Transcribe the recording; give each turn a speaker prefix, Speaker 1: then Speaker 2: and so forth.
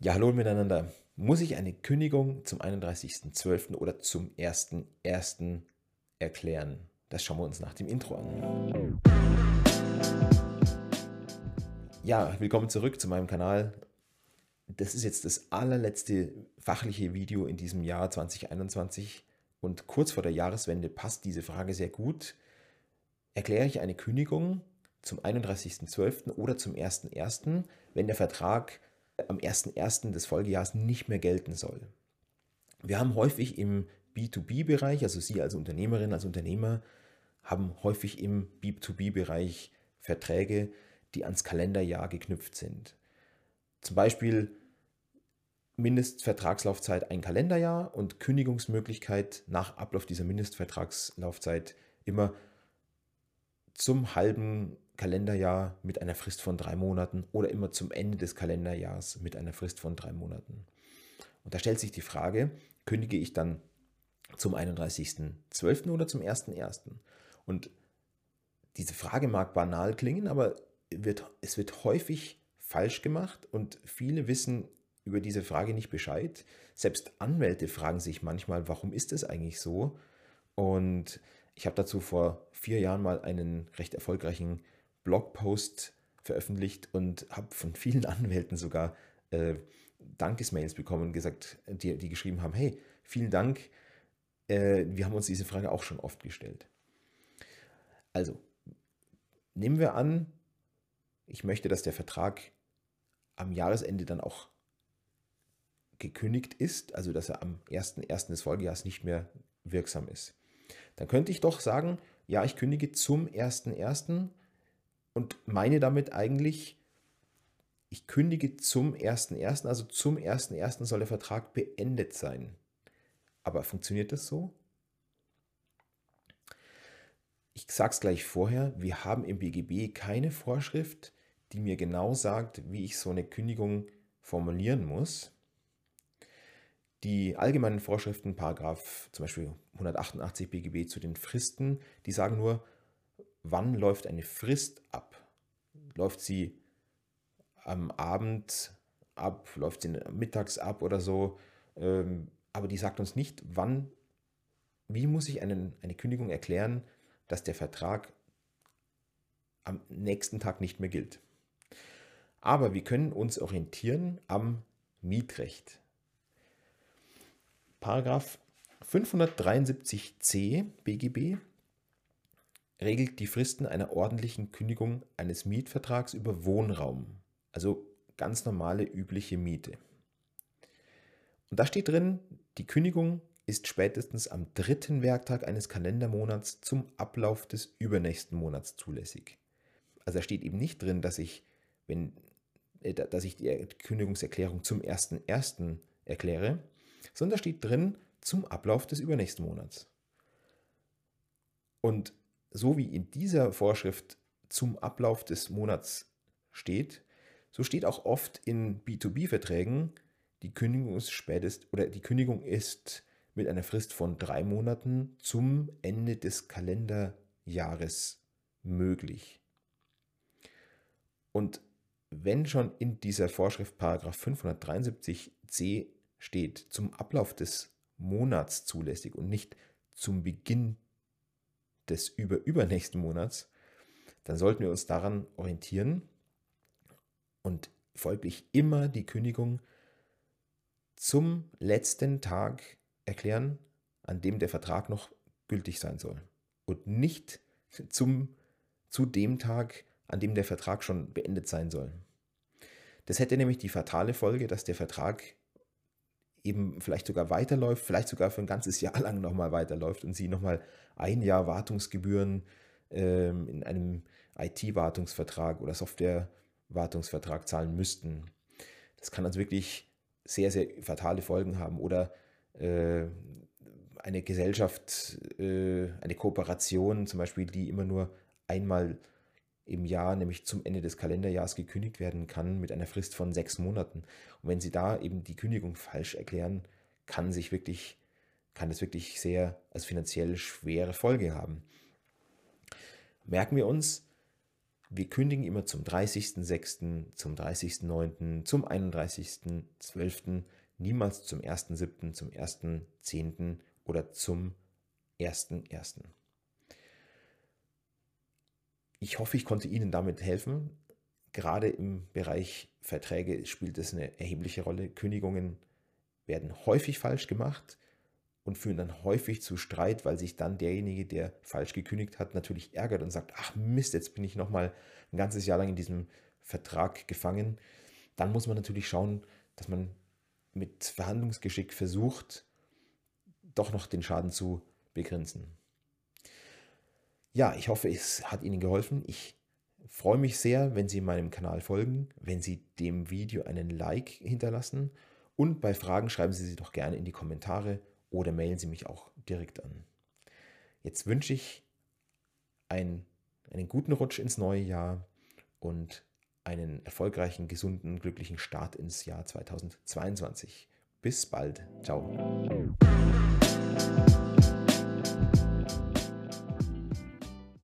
Speaker 1: Ja, hallo miteinander. Muss ich eine Kündigung zum 31.12. oder zum 1.1. erklären? Das schauen wir uns nach dem Intro an. Ja, willkommen zurück zu meinem Kanal. Das ist jetzt das allerletzte fachliche Video in diesem Jahr 2021 und kurz vor der Jahreswende passt diese Frage sehr gut. Erkläre ich eine Kündigung zum 31.12. oder zum 1.1., wenn der Vertrag am 1.1. des Folgejahres nicht mehr gelten soll. Wir haben häufig im B2B-Bereich, also Sie als Unternehmerin, als Unternehmer, haben häufig im B2B-Bereich Verträge, die ans Kalenderjahr geknüpft sind. Zum Beispiel Mindestvertragslaufzeit ein Kalenderjahr und Kündigungsmöglichkeit nach Ablauf dieser Mindestvertragslaufzeit immer zum halben Kalenderjahr mit einer Frist von drei Monaten oder immer zum Ende des Kalenderjahrs mit einer Frist von drei Monaten. Und da stellt sich die Frage, kündige ich dann zum 31.12. oder zum 1.1.? Und diese Frage mag banal klingen, aber wird, es wird häufig falsch gemacht und viele wissen über diese Frage nicht Bescheid. Selbst Anwälte fragen sich manchmal, warum ist es eigentlich so? Und ich habe dazu vor vier Jahren mal einen recht erfolgreichen Blogpost veröffentlicht und habe von vielen Anwälten sogar äh, Dankesmails bekommen gesagt, die, die geschrieben haben, hey, vielen Dank, äh, wir haben uns diese Frage auch schon oft gestellt. Also, nehmen wir an, ich möchte, dass der Vertrag am Jahresende dann auch gekündigt ist, also dass er am 1.1. des Folgejahres nicht mehr wirksam ist. Dann könnte ich doch sagen, ja, ich kündige zum 1.1 und meine damit eigentlich, ich kündige zum 1.1., also zum 1.1. soll der Vertrag beendet sein. Aber funktioniert das so? Ich sage es gleich vorher, wir haben im BGB keine Vorschrift, die mir genau sagt, wie ich so eine Kündigung formulieren muss. Die allgemeinen Vorschriften, Paragraph zum Beispiel 188 BGB zu den Fristen, die sagen nur, wann läuft eine Frist ab? Läuft sie am Abend ab, läuft sie mittags ab oder so? Ähm, aber die sagt uns nicht, wann, wie muss ich einen, eine Kündigung erklären, dass der Vertrag am nächsten Tag nicht mehr gilt. Aber wir können uns orientieren am Mietrecht. Paragraph 573c BGB regelt die Fristen einer ordentlichen Kündigung eines Mietvertrags über Wohnraum, also ganz normale übliche Miete. Und da steht drin, die Kündigung ist spätestens am dritten Werktag eines Kalendermonats zum Ablauf des übernächsten Monats zulässig. Also da steht eben nicht drin, dass ich, wenn, äh, dass ich die Kündigungserklärung zum 1.1. erkläre, sondern da steht drin zum Ablauf des übernächsten Monats. Und so wie in dieser Vorschrift zum Ablauf des Monats steht, so steht auch oft in B2B-Verträgen, die Kündigung ist spätest oder die Kündigung ist mit einer Frist von drei Monaten zum Ende des Kalenderjahres möglich. Und wenn schon in dieser Vorschrift Paragraph 573c steht, zum Ablauf des Monats zulässig und nicht zum Beginn des über übernächsten Monats, dann sollten wir uns daran orientieren und folglich immer die Kündigung zum letzten Tag erklären, an dem der Vertrag noch gültig sein soll und nicht zum, zu dem Tag, an dem der Vertrag schon beendet sein soll. Das hätte nämlich die fatale Folge, dass der Vertrag eben vielleicht sogar weiterläuft, vielleicht sogar für ein ganzes Jahr lang nochmal weiterläuft und Sie nochmal ein Jahr Wartungsgebühren ähm, in einem IT-Wartungsvertrag oder Software-Wartungsvertrag zahlen müssten. Das kann also wirklich sehr, sehr fatale Folgen haben. Oder äh, eine Gesellschaft, äh, eine Kooperation zum Beispiel, die immer nur einmal im Jahr, nämlich zum Ende des Kalenderjahres gekündigt werden kann mit einer Frist von sechs Monaten. Und wenn Sie da eben die Kündigung falsch erklären, kann sich wirklich, kann es wirklich sehr als finanziell schwere Folge haben. Merken wir uns, wir kündigen immer zum 30.06., zum 30.09., zum 31.12., niemals zum 1.07., zum 1.10. oder zum 1.01. Ich hoffe, ich konnte Ihnen damit helfen. Gerade im Bereich Verträge spielt es eine erhebliche Rolle. Kündigungen werden häufig falsch gemacht und führen dann häufig zu Streit, weil sich dann derjenige, der falsch gekündigt hat, natürlich ärgert und sagt, ach Mist, jetzt bin ich nochmal ein ganzes Jahr lang in diesem Vertrag gefangen. Dann muss man natürlich schauen, dass man mit Verhandlungsgeschick versucht, doch noch den Schaden zu begrenzen. Ja, ich hoffe, es hat Ihnen geholfen. Ich freue mich sehr, wenn Sie meinem Kanal folgen, wenn Sie dem Video einen Like hinterlassen und bei Fragen schreiben Sie sie doch gerne in die Kommentare oder mailen Sie mich auch direkt an. Jetzt wünsche ich einen, einen guten Rutsch ins neue Jahr und einen erfolgreichen, gesunden, glücklichen Start ins Jahr 2022. Bis bald. Ciao.